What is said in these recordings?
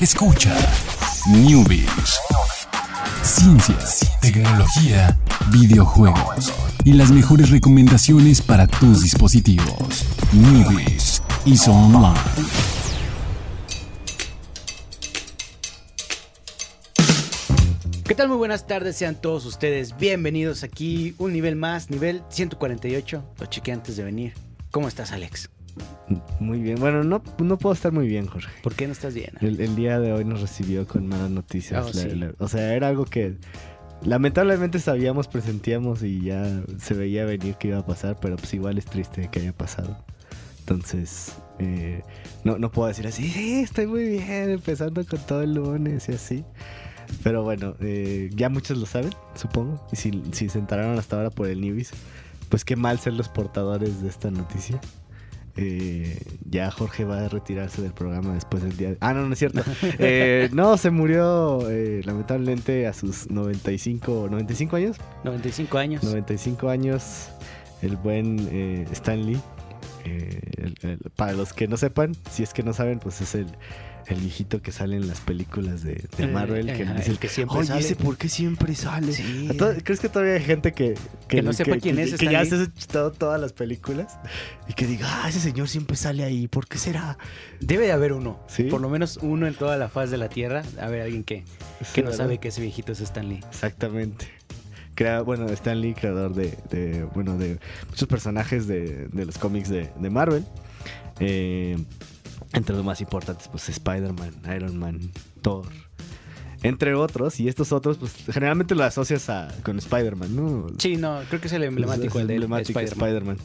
Escucha Newbies. Ciencias, tecnología, videojuegos y las mejores recomendaciones para tus dispositivos. Newbies y Online. ¿Qué tal? Muy buenas tardes, sean todos ustedes bienvenidos aquí, un nivel más, nivel 148. Lo chequeé antes de venir. ¿Cómo estás, Alex? Muy bien. Bueno, no, no puedo estar muy bien, Jorge. ¿Por qué no estás bien? El, el día de hoy nos recibió con malas noticias. Oh, La- sí. la- o sea, era algo que lamentablemente sabíamos, presentíamos y ya se veía venir que iba a pasar, pero pues igual es triste que haya pasado. Entonces, eh, no, no puedo decir así, sí, estoy muy bien, empezando con todo el lunes y así. Pero bueno, eh, ya muchos lo saben, supongo. Y si, si se enteraron hasta ahora por el Newbies, pues qué mal ser los portadores de esta noticia. Eh, ya Jorge va a retirarse del programa después del día. Ah, no, no es cierto. Eh, no, se murió eh, lamentablemente a sus 95, 95 años. 95 años. 95 años, el buen Stan Lee. El- el- para los que no sepan, si es que no saben, pues es el, el viejito que sale en las películas de, de Eh, Marvel. que dice, el que siempre Oye, sale". ¿ese por qué siempre sale? Sí. ¿A todo- ¿Crees que todavía hay gente que, Que no sepa quién es Que ya Lee? se ha todas las películas y que diga, ah, ese señor siempre sale ahí, ¿por qué será? Debe de haber uno. ¿Sí? Por lo menos uno en toda la faz de la Tierra. A ver, alguien que, que no sabe que ese viejito es Stan Lee. Exactamente. Bueno, Stan Lee, creador de, de, bueno, de muchos personajes de, de los cómics de, de Marvel. Eh, entre los más importantes, pues Spider-Man, Iron Man, Thor. Entre otros, y estos otros, pues generalmente lo asocias a, con Spider-Man, ¿no? Sí, no, creo que es el emblemático, Es el de él, emblemático Spider-Man. Spider-Man.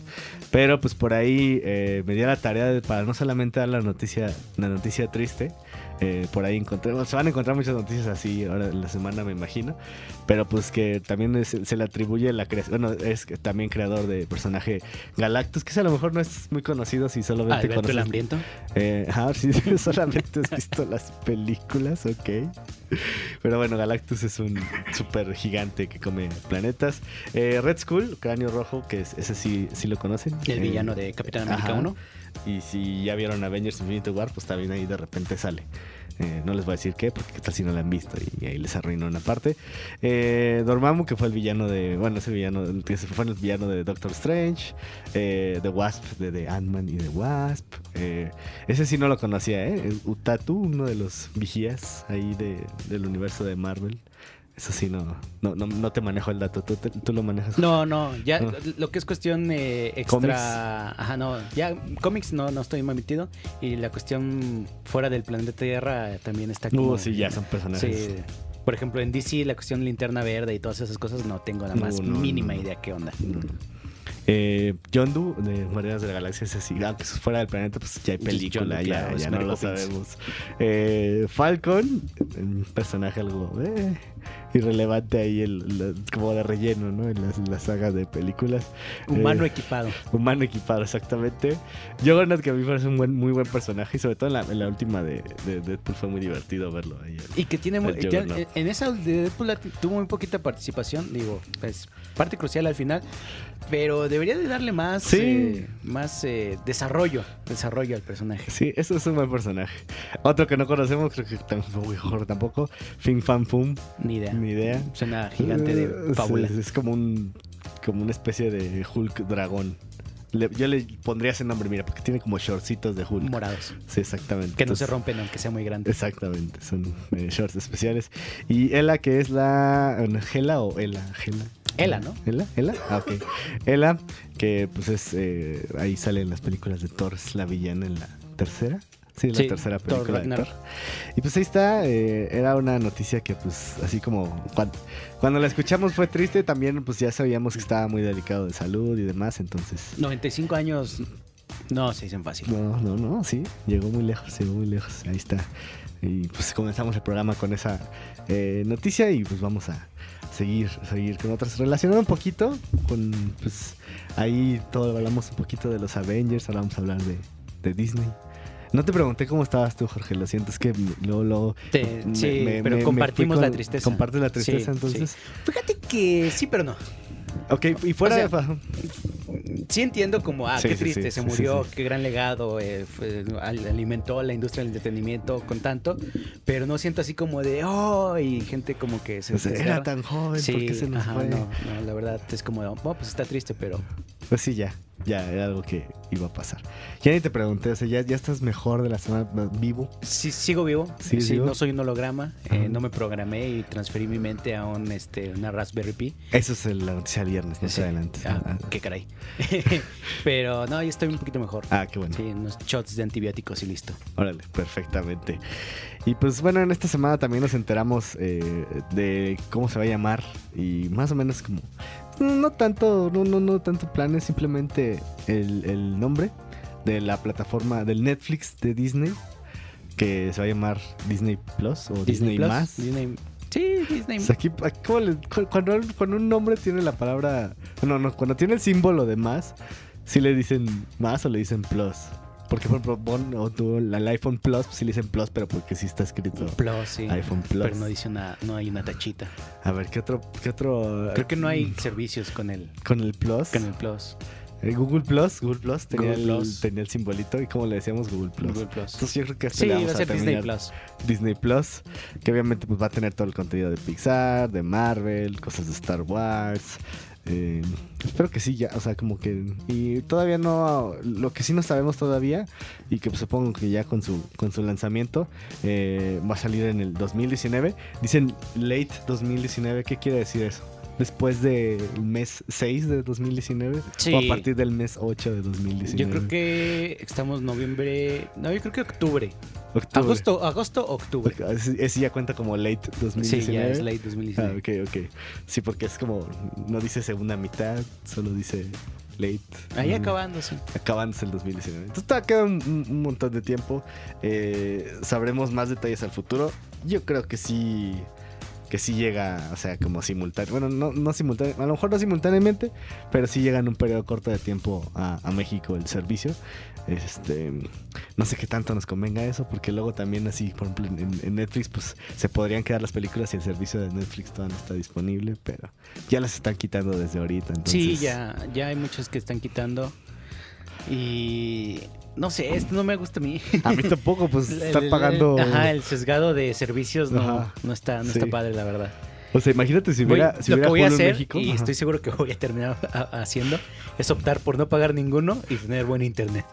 Pero pues por ahí eh, me dio la tarea de, para no solamente dar la noticia, la noticia triste, eh, por ahí encontré, se van a encontrar muchas noticias así ahora en la semana me imagino, pero pues que también es- se le atribuye la creación, bueno, es también creador de personaje Galactus, que a lo mejor no es muy conocido si solamente Alberto el conoces- Hambriento. eh, ah, sí, solamente has visto las películas, ok. Pero bueno, Galactus es un súper gigante que come planetas. Eh, Red Skull, cráneo rojo, que es, ese sí, sí lo conocen. El Eh, villano de Capitán América ajá. 1. Y si ya vieron Avengers Infinity War, pues también ahí de repente sale. Eh, no les voy a decir qué, porque tal si no la han visto y ahí les arruinó una parte. Eh, Dormammu, que fue el villano de. Bueno, ese villano. que fue el villano de Doctor Strange. Eh, The Wasp, de, de Ant-Man y The Wasp. Eh, ese sí no lo conocía, ¿eh? Utatu, uno de los vigías ahí de, del universo de Marvel. Eso sí, no, no, no, no te manejo el dato. ¿Tú, tú lo manejas? No, no, ya Ah. lo que es cuestión eh, extra. Ajá, no, ya cómics no, no estoy muy metido. Y la cuestión fuera del planeta Tierra también está como. Uh, sí, ya son personajes. Sí. Por ejemplo, en DC, la cuestión linterna verde y todas esas cosas, no tengo la más mínima idea qué onda. Eh, Yondu de Guardianes de la Galaxia es así. Aunque es fuera del planeta, pues ya hay Es película, Yondu, ya, claro, es ya no lo sabemos. Eh, Falcon, un personaje algo eh, irrelevante ahí, el, como de relleno, ¿no? En las, las sagas de películas. Humano Eh, equipado. humano equipado, exactamente. Juggernaut, que a mí me parece un buen, muy buen personaje, y sobre todo en la, en la última de, de Deadpool fue muy divertido verlo ahí. Y que tiene. Juggernaut. en esa de Deadpool tuvo muy poquita participación, digo, es parte crucial al final. Pero debería de darle más, Sí. eh, más eh, desarrollo, desarrollo al personaje. Sí, eso es un buen personaje. Otro que no conocemos, creo que tampoco, tampoco, Fin Fan Fum, Ni idea. ni idea. Suena gigante Eh, de fábula. Es, es como un como una especie de Hulk dragón. Le- yo le pondría ese nombre, mira, porque tiene como shortcitos de Hulk. Morados. Sí, exactamente. Que no se rompen aunque sea muy grande. Exactamente, son eh, shorts especiales. Y Ela, que es la. Gela o Ela, Gela. Ela, ¿no? Ela, Ela, ah, ok. Ela, que pues es. eh, ahí sale en las películas de Thor, es la villana en la tercera. Sí, la Sí, tercera película de. Thor. Y pues ahí está, eh, era una noticia que pues así como cuando, cuando la escuchamos fue triste, también pues ya sabíamos que estaba muy delicado de salud y demás, entonces... 95 años no se dicen fácil. No, no, no, sí, llegó muy lejos, llegó muy lejos, ahí está. Y pues comenzamos el programa con esa eh, noticia y pues vamos a seguir, seguir con otras. Relacionado un poquito con, pues ahí todo hablamos un poquito de los Avengers, ahora vamos a hablar de, de Disney. No te pregunté cómo estabas tú, Jorge, lo siento, es que luego, luego Te- me- sí, me- pero me- me compartimos la tristeza. Compartes la tristeza, Sí, entonces. Fíjate que sí, pero no. Ok, y fuera O sea, de... sí entiendo como, ah, Sí, qué sí, triste, sí, se sí, murió, sí, sí. qué gran legado, eh, fue- alimentó la industria del entretenimiento con tanto, pero no siento así como de, oh, y gente como que se... O sea, desgarra. era tan joven, ¿por qué se nos ajá, fue? no, no, la verdad es como, oh, pues está triste, pero Pues sí, ya, ya era algo que iba a pasar. Ya ni te pregunté, o sea, ya, ya estás mejor de la semana vivo. sí, sigo vivo, ¿Sigues sí, vivo? no soy un holograma, eh, no me programé y transferí mi mente a un, este, una Raspberry Pi. Eso es el- la noticia del viernes, no Sí. sé adelante. Ah, Ah, qué caray. pero no, ya estoy un poquito mejor. Ah, qué bueno. Sí, unos shots de antibióticos y listo. Órale, perfectamente. Y pues bueno, en esta semana también nos enteramos eh, de cómo se va a llamar y más o menos como no tanto, no, no, no tanto planes, simplemente el, el nombre de la plataforma del Netflix de Disney que se va a llamar Disney Plus o Disney, Plus, más. Disney- sí, Disney. O sea, aquí, aquí ¿cómo le- cu- cuando, cuando un nombre tiene la palabra, no, no, cuando tiene el símbolo de más, si le dicen más o le dicen plus. Porque por ejemplo, Bon, o tú, el iPhone Plus, pues sí le dicen Plus, pero porque sí está escrito Plus, sí. iPhone Plus. Pero no dice una, no hay una tachita. A ver, ¿qué otro? Qué otro Creo que no hay mm, servicios con el, Con el Plus. con el Plus. Eh, Google Plus, Google Plus tenía, Google el, Plus. tenía el simbolito y como le decíamos Google Plus. Google Plus. Entonces yo creo que hasta Sí, le va vamos a ser Disney Plus. Disney Plus, que obviamente pues, va a tener todo el contenido de Pixar, de Marvel, cosas de Star Wars. Eh, espero que sí, ya, o sea, como que. Y todavía no. Lo que sí no sabemos todavía, y que pues, supongo que ya con su, con su lanzamiento eh, va a salir en el 2019. Dicen late 2019, ¿qué quiere decir eso? Después del mes 6 de 2019 Sí. o a partir del mes 8 de 2019. Yo creo que estamos noviembre. No, yo creo que octubre. Octubre. Agosto, agosto, octubre. Ese, ya cuenta como late 2019. Sí, ya es late Ah, 2019. ok, ok. Sí, porque es como, no dice segunda mitad, solo dice late. Ahí Mm, acabándose. Acabándose el 2019. Entonces todavía queda un, un- un montón de tiempo. Eh, sabremos más detalles al futuro. Yo creo que sí, que sí llega, o sea, como simultáneo. Bueno, no, no simultáneo, a lo mejor no simultáneamente, pero sí llega en un periodo corto de tiempo a, a México el servicio. Este, no sé qué tanto nos convenga eso, porque luego también así, por ejemplo, en, en Netflix, pues se podrían quedar las películas y el servicio de Netflix todavía no está disponible, pero ya las están quitando desde ahorita. Entonces, Sí, ya, ya hay muchos que están quitando. Y no sé, esto no me gusta a mí. A mí tampoco, pues el- pagando. Ajá, el sesgado de servicios no, no está, no sí. está padre, la verdad. O sea, imagínate si Voy- hubiera, si lo que hubiera voy a en hacer, México. y ajá. estoy seguro que voy a terminar a- haciendo, es optar por no pagar ninguno y tener buen internet.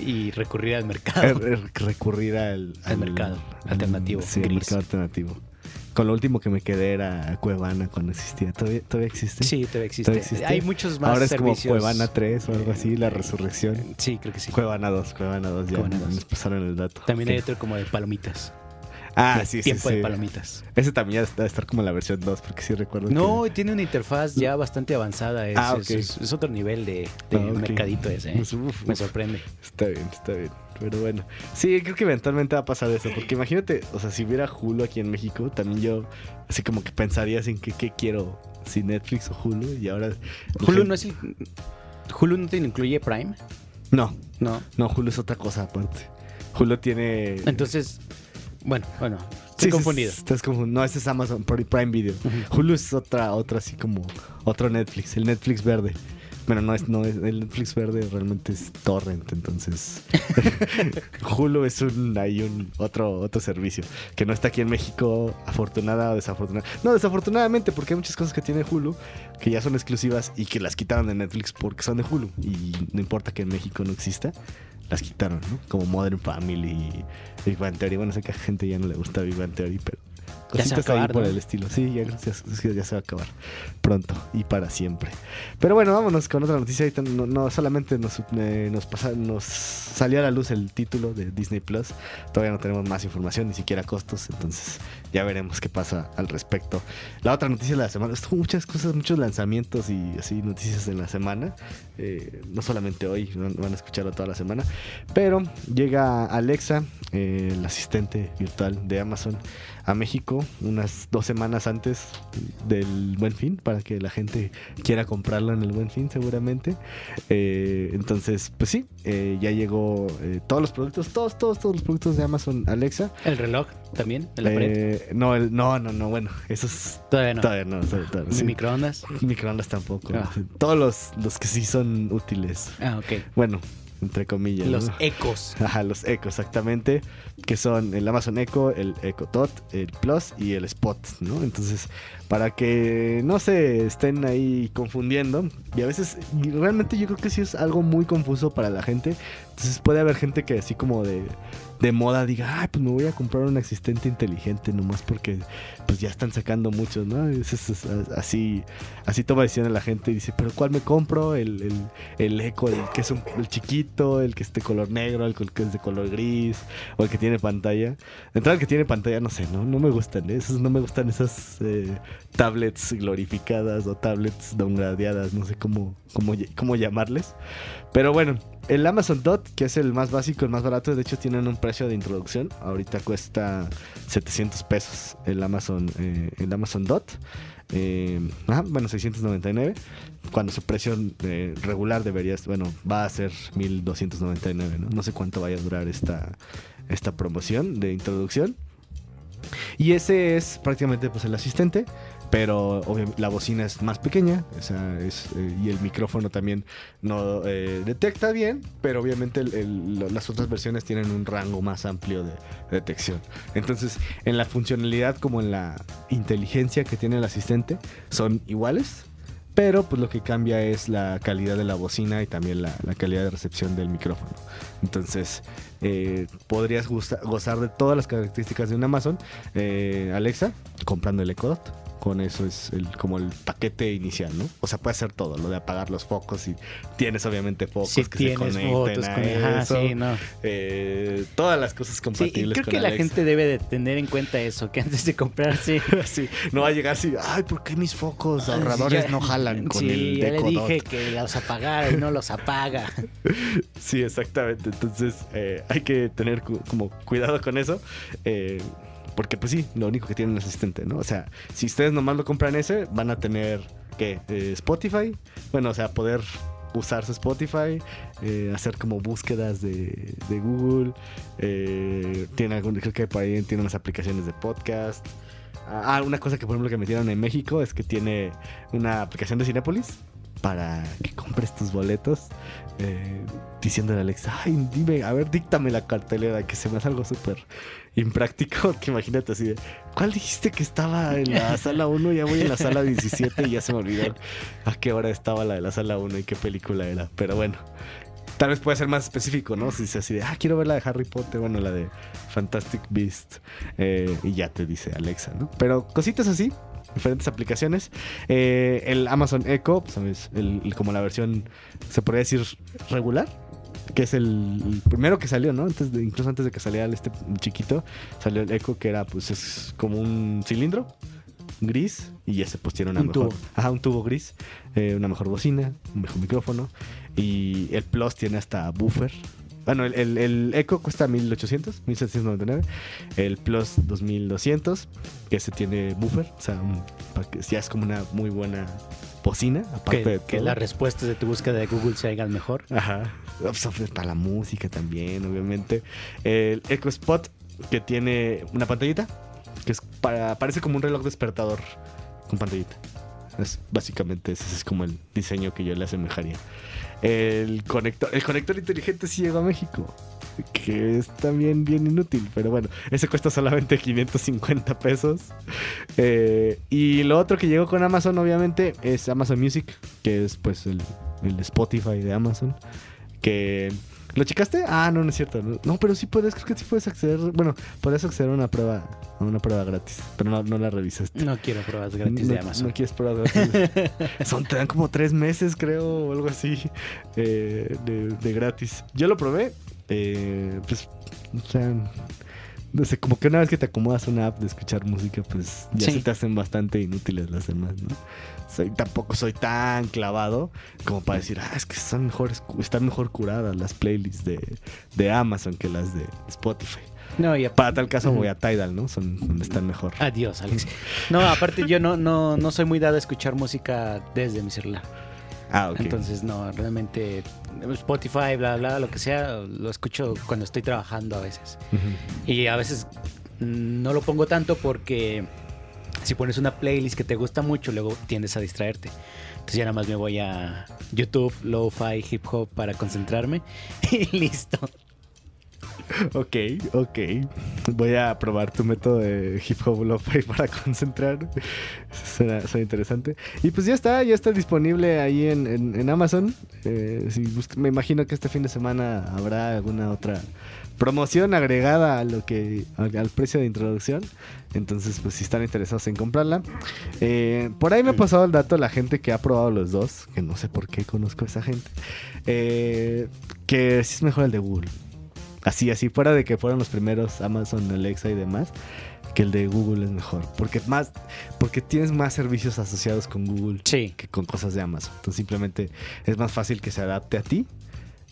Y recurrir al mercado. Er- er- recurrir al, Al mercado alternativo, Sí, al gris. mercado alternativo. Con lo último que me quedé era Cuevana cuando existía. ¿Todavía, todavía existe? Sí, todavía existe. ¿Todavía existe? Hay muchos más Ahora es como. Cuevana 3 o algo así, la resurrección. Sí, creo que sí. Cuevana 2, Cuevana 2, ya Cuevana 2. nos pasaron el dato. También hay otro como de palomitas. Ah, De sí, sí, Tiempo sí. de palomitas. Ese también ya debe estar como la versión 2, porque sí recuerdo No, que... tiene una interfaz ya bastante avanzada. Es, Ah, es- ok. es, es otro nivel de, de Ah, ok. mercadito ese. ¿eh? Uf, uf. Me sorprende. Está bien, está bien. Pero bueno, sí, creo que eventualmente va a pasar eso. Porque imagínate, o sea, si hubiera Hulu aquí en México, también yo así como que pensaría en que qué quiero, si Netflix o Hulu. Y ahora. Hulu no es el. Hulu no te incluye Prime. No, No. no, Hulu es otra cosa aparte. Hulu tiene. Entonces, bueno, bueno. Estoy sí, confundido. Estás confundido. No, ese es Amazon Pri- Prime Video. Hulu es otra, otra así como otro Netflix, el Netflix verde. Bueno, no es, no es, el Netflix verde realmente es torrent, entonces Hulu es un, hay un otro, otro servicio que no está aquí en México, afortunada o desafortunada. No, desafortunadamente, porque hay muchas cosas que tiene Hulu que ya son exclusivas y que las quitaron de Netflix porque son de Hulu. Y no importa que en México no exista, las quitaron, ¿no? Como Modern Family y Big Bang Theory. Bueno, sé que a gente ya no le gusta Big Bang Theory, pero Ya cositas ahí acabar, por ¿no? el estilo. Sí, ya, que ya se va a acabar pronto y para siempre. Pero bueno, vámonos con otra noticia. No, no solamente nos, eh, nos, pasa- nos salió a la luz el título de Disney Plus. Todavía no tenemos más información, ni siquiera costos. Entonces ya veremos qué pasa al respecto. La otra noticia de la semana. Estuvo muchas cosas, muchos lanzamientos y así noticias en la semana. Eh, no solamente hoy, van van a escucharlo toda la semana. Pero llega Alexa, eh, el asistente virtual de Amazon, a México unas dos semanas antes del Buen Fin para que la gente quiera comprarlo en el Buen Fin seguramente. Eh, entonces, pues sí, eh, ya llegó eh, todos los productos, todos, todos, todos los productos de Amazon Alexa. ¿El reloj también? ¿En la pared? Eh, no, el- no, no, no, bueno, esos Todavía no. todavía no. todavía- todavía- ¿Ni sí. microondas? Microondas tampoco. Ah. Todos los, los que sí son útiles. Ah, ok. Bueno, entre comillas. Los ¿no? ecos. Ajá, los Echo, exactamente. Que son el Amazon Echo, el Echo Dot, el Plus y el Spot, ¿no? Entonces, para que no se estén ahí confundiendo, y a veces, realmente yo creo que sí es algo muy confuso para la gente. Entonces, puede haber gente que así como de, de moda diga, ay, pues me voy a comprar un asistente inteligente nomás porque pues ya están sacando muchos, ¿no? Es, es- así, así toma decisiones la gente y dice, pero ¿cuál me compro? El, el, el Echo, el que es un, el chiquito, el que es de color negro, el que es de color gris, o el que tiene pantalla. De entrada, el que tiene pantalla, no sé, no, no me gustan, ¿eh? No me gustan esas eh, tablets glorificadas o tablets downgradeadas, no sé cómo, cómo, cómo llamarles. Pero bueno, el Amazon Dot, que es el más básico, el más barato, de hecho tienen un precio de introducción. Ahorita cuesta 700 pesos el Amazon, eh, el Amazon Dot. Eh, bueno, 699. Cuando su precio eh, regular debería, bueno, va a ser 1299, ¿no? No sé cuánto vaya a durar esta, esta promoción de introducción. Y ese es prácticamente pues el asistente, pero obviamente la bocina es más pequeña, o sea, es, eh, y el micrófono también no eh, detecta bien, pero obviamente las otras versiones tienen un rango más amplio de detección. Entonces, en la funcionalidad como en la inteligencia que tiene el asistente, son iguales. Pero pues lo que cambia es la calidad de la bocina y también la, calidad de recepción del micrófono. Entonces, eh, podrías gozar de todas las características de un Amazon eh, Alexa comprando el Echo Dot. Con eso es el, como el paquete inicial, ¿no? O sea, puede hacer todo, lo de apagar los focos y tienes obviamente focos que tienes se conecten fotos a con... Ajá, eso. sí, no. Eh, todas las cosas Sí, y compatibles creo con que la gente debe de tener en cuenta eso, que antes de comprarse... Sí, no va a llegar así, ay, ¿por qué mis focos ahorradores Ya- no jalan con sí, el ya le Echo Dot? dije que los apagara y no los apaga. Sí, exactamente. Entonces eh, hay que tener cu- como cuidado con eso. eh, porque pues sí, lo único que tiene un asistente, ¿no? O sea, si ustedes nomás lo compran ese, van a tener, ¿qué? Eh, Spotify. Bueno, o sea, poder usar su Spotify, eh, hacer como búsquedas de, de Google. eh, tiene algún, creo que por ahí tiene unas aplicaciones de podcast. Ah, una cosa que por ejemplo que metieron en México es que tiene una aplicación de Cinépolis para que compres tus boletos. eh, diciéndole a Alexa, ay, dime, a ver, díctame la cartelera, que se me hace algo súper impráctico. Que imagínate así de, ¿cuál dijiste que estaba en la sala 1? Ya voy en la sala 17 y ya se me olvidó a qué hora estaba la de la sala 1 y qué película era. Pero bueno, tal vez puede ser más específico, ¿no? Si dice así de, ah, quiero ver la de Harry Potter, bueno, la de Fantastic Beast. eh, y ya te dice Alexa, ¿no? Pero cositas así, diferentes aplicaciones. Eh, el Amazon Echo, ¿sabes? El, el- como la versión, se podría decir, regular. Que es el, el primero que salió, ¿no? Antes de, incluso antes de que saliera este chiquito, salió el Echo, que era, pues, es como un cilindro gris. Y ese, pues, tiene una Un mejor. tubo. Ajá, un tubo gris. eh, una mejor bocina, un mejor micrófono. Y el Plus tiene hasta buffer. Bueno, el, el, el Echo cuesta 1800, 1799. El Plus 2200, que ese tiene buffer. O sea, un- para que ya es como una muy buena bocina. Aparte Que, de que las respuestas de tu búsqueda de Google se hagan mejor. Ajá. Software para la música también, obviamente. El Echo Spot, que tiene una pantallita, que es para, parece como un reloj despertador con pantallita. Es, básicamente ese es como el diseño que yo le asemejaría. El conector, el conector inteligente sí llegó a México. Que es también bien inútil, pero bueno, ese cuesta solamente 550 pesos. Eh, y lo otro que llegó con Amazon, obviamente, es Amazon Music, que es pues el, el Spotify de Amazon. Que. ¿Lo checaste? Ah, no, no es cierto. No, pero sí puedes, creo que sí puedes acceder. Bueno, puedes acceder a una prueba, a una prueba gratis, pero no, no la revisaste. No quiero pruebas gratis no, de Amazon. No quieres pruebas gratis. Son, te dan como tres meses, creo, o algo así, eh, de, de gratis. Yo lo probé, eh, pues, o sea, no sé, como que una vez que te acomodas una app de escuchar música, pues ya Sí. se te hacen bastante inútiles las demás, ¿no? Soy, tampoco soy tan clavado como para decir, ah, es que están, mejores, están mejor curadas las playlists de, de Amazon que las de Spotify. No, y Para tal caso voy a Tidal, ¿no? Son donde están mejor. Adiós, Alex. No, aparte yo no, no, no soy muy dado a escuchar música desde mi celular. Ah, ok. Entonces, no, realmente Spotify, bla, bla, lo que sea, lo escucho cuando estoy trabajando a veces. Y a veces no lo pongo tanto porque si pones una playlist que te gusta mucho, luego tiendes a distraerte. Entonces ya nada más me voy a YouTube, lo-fi, hip hop para concentrarme y listo. Ok, ok. Voy a probar tu método de hip hop lo-fi para concentrar. Suena, suena interesante. Y pues ya está, ya está disponible ahí en, en- en Amazon. Eh, si me imagino que este fin de semana habrá alguna otra promoción agregada a lo que al, al precio de introducción. Entonces, pues si están interesados en comprarla. Eh, por ahí me ha pasado el dato la gente que ha probado los dos, que no sé por qué conozco a esa gente, eh, que sí es mejor el de Google. Así, así, fuera de que fueron los primeros Amazon, Alexa y demás, que el de Google es mejor. Porque más, porque tienes más servicios asociados con Google Sí. que con cosas de Amazon. Entonces simplemente es más fácil que se adapte a ti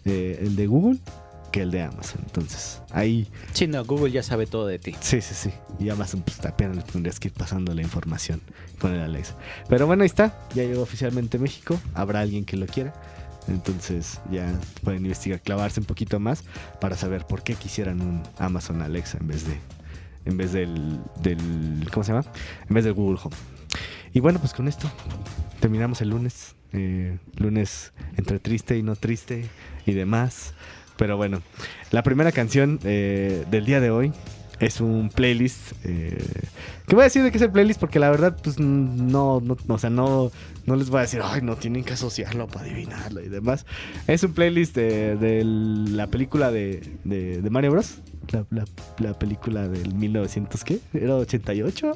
eh, el de Google que el de Amazon. Entonces, ahí, Sí, no, Google ya sabe todo de ti. sí, sí, sí. Y Amazon, pues apenas le tendrías que ir pasando la información con el Alexa. Pero bueno, ahí está. Ya llegó oficialmente a México. Habrá alguien que lo quiera. Entonces ya pueden investigar, clavarse un poquito más para saber por qué quisieran un Amazon Alexa en vez de en vez del, del ¿cómo se llama? En vez del Google Home. Y bueno, pues con esto terminamos el lunes. eh, lunes entre triste y no triste y demás. Pero bueno, la primera canción eh, del día de hoy es un playlist. eh, que voy a decir de qué es el playlist porque la verdad, pues no, no, o sea, no, no les voy a decir, ay, no tienen que asociarlo para adivinarlo y demás. Es un playlist de, de la película de, de, de Mario Bros. La, la- la película del 1900, ¿qué? ¿Era 88?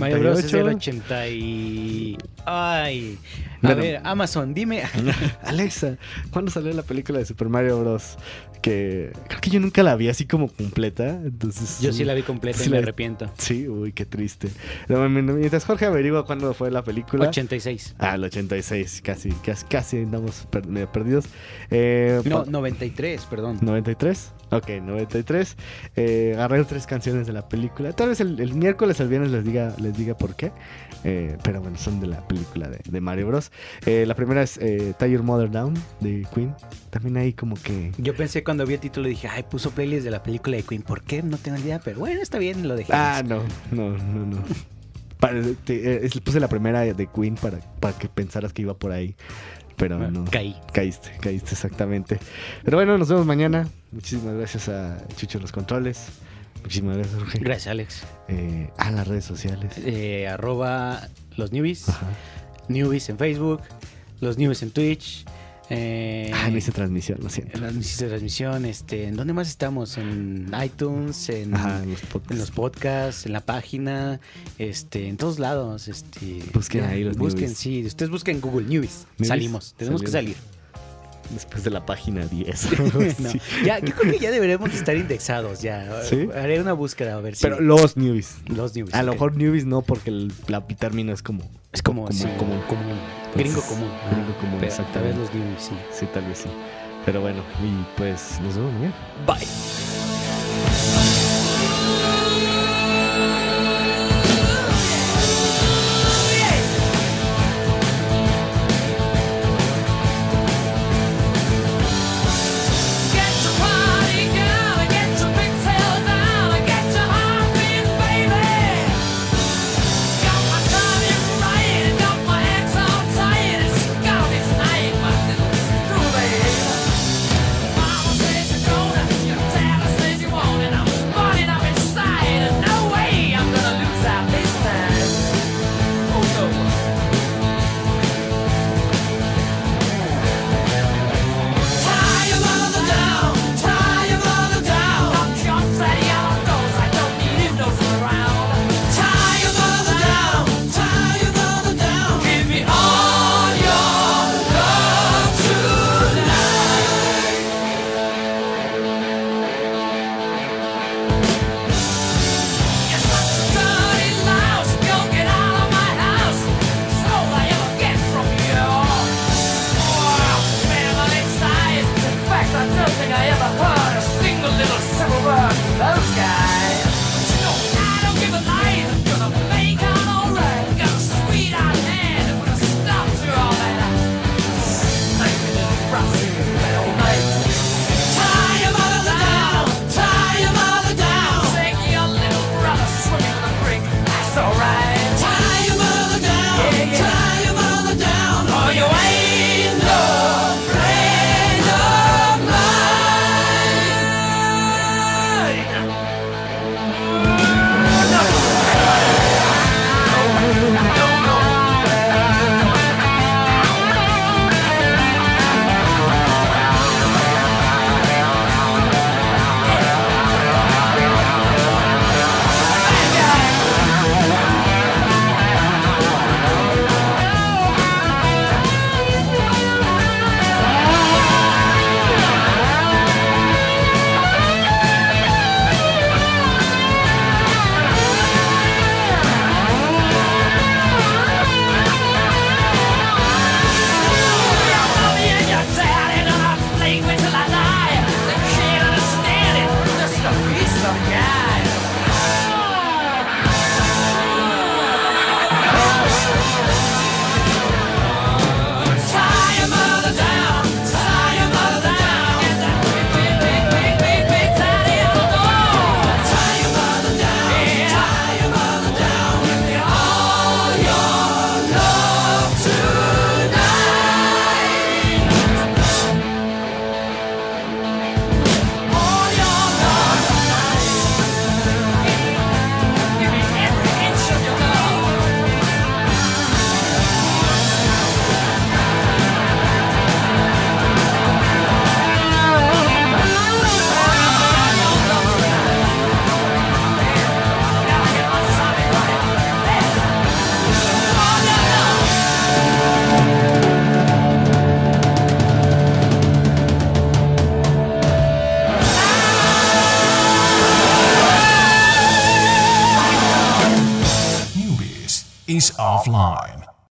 Mario Bros es del 98. 80 y... Ay. A Bueno. ver, Amazon, dime. Alexa, ¿cuándo salió la película de Super Mario Bros? Que creo que yo nunca la vi así como completa. Entonces, Yo sí la vi completa Sí y me la- arrepiento. Sí, uy, qué triste. No, Mientras Jorge averigua cuándo fue la película. 86. Ah, el 86, casi, casi, casi andamos perdidos. Eh, No, pa- 93, perdón. 93. Ok, 93. Eh, agarré tres canciones de la película. Tal vez el, el miércoles, el viernes les diga, les diga por qué. Eh, pero bueno, son de la película de, de Mario Bros. Eh, la primera es eh, Tie Your Mother Down de Queen. También ahí como que... Yo pensé cuando vi el título dije, ay, puso playlist de la película de Queen. ¿Por qué? No tengo idea, pero bueno, está bien, lo dejé. Ah, no, no, no, no. Para- te- eh, puse la primera de Queen para, para que pensaras que iba por ahí. Pero no. Caí. Caíste, caíste exactamente. Pero bueno, nos vemos mañana. Muchísimas gracias a Chucho los controles. Muchísimas gracias, Jorge. Gracias, Alex. Eh, a las redes sociales. Eh, arroba los newbies. Ajá. Newbies en Facebook. Los newbies en Twitch. Eh, Ah, no hice transmisión, lo siento. en la hiciste transmisión. Este, ¿En dónde más estamos? En iTunes, en, Ajá, en los podcasts. en los podcasts, en la página, este, en todos lados. Este, Busquen ahí los Busquen, newbies. sí. Ustedes busquen Google. Newbies, Salimos. Tenemos que salimos. salir. Después de la página 10. No, Sí. ya, yo creo que ya deberemos de estar indexados ya. ¿Sí? Haré una búsqueda a ver si Pero los newbies. los newbies. A lo mejor newbies no, porque el, la término es como. es como, como sí. Gringo común. gringo Ah, común, exactamente. Tal vez los newbies, sí. Sí, tal vez sí. Pero bueno, y pues nos vemos mañana. Bye. Is offline.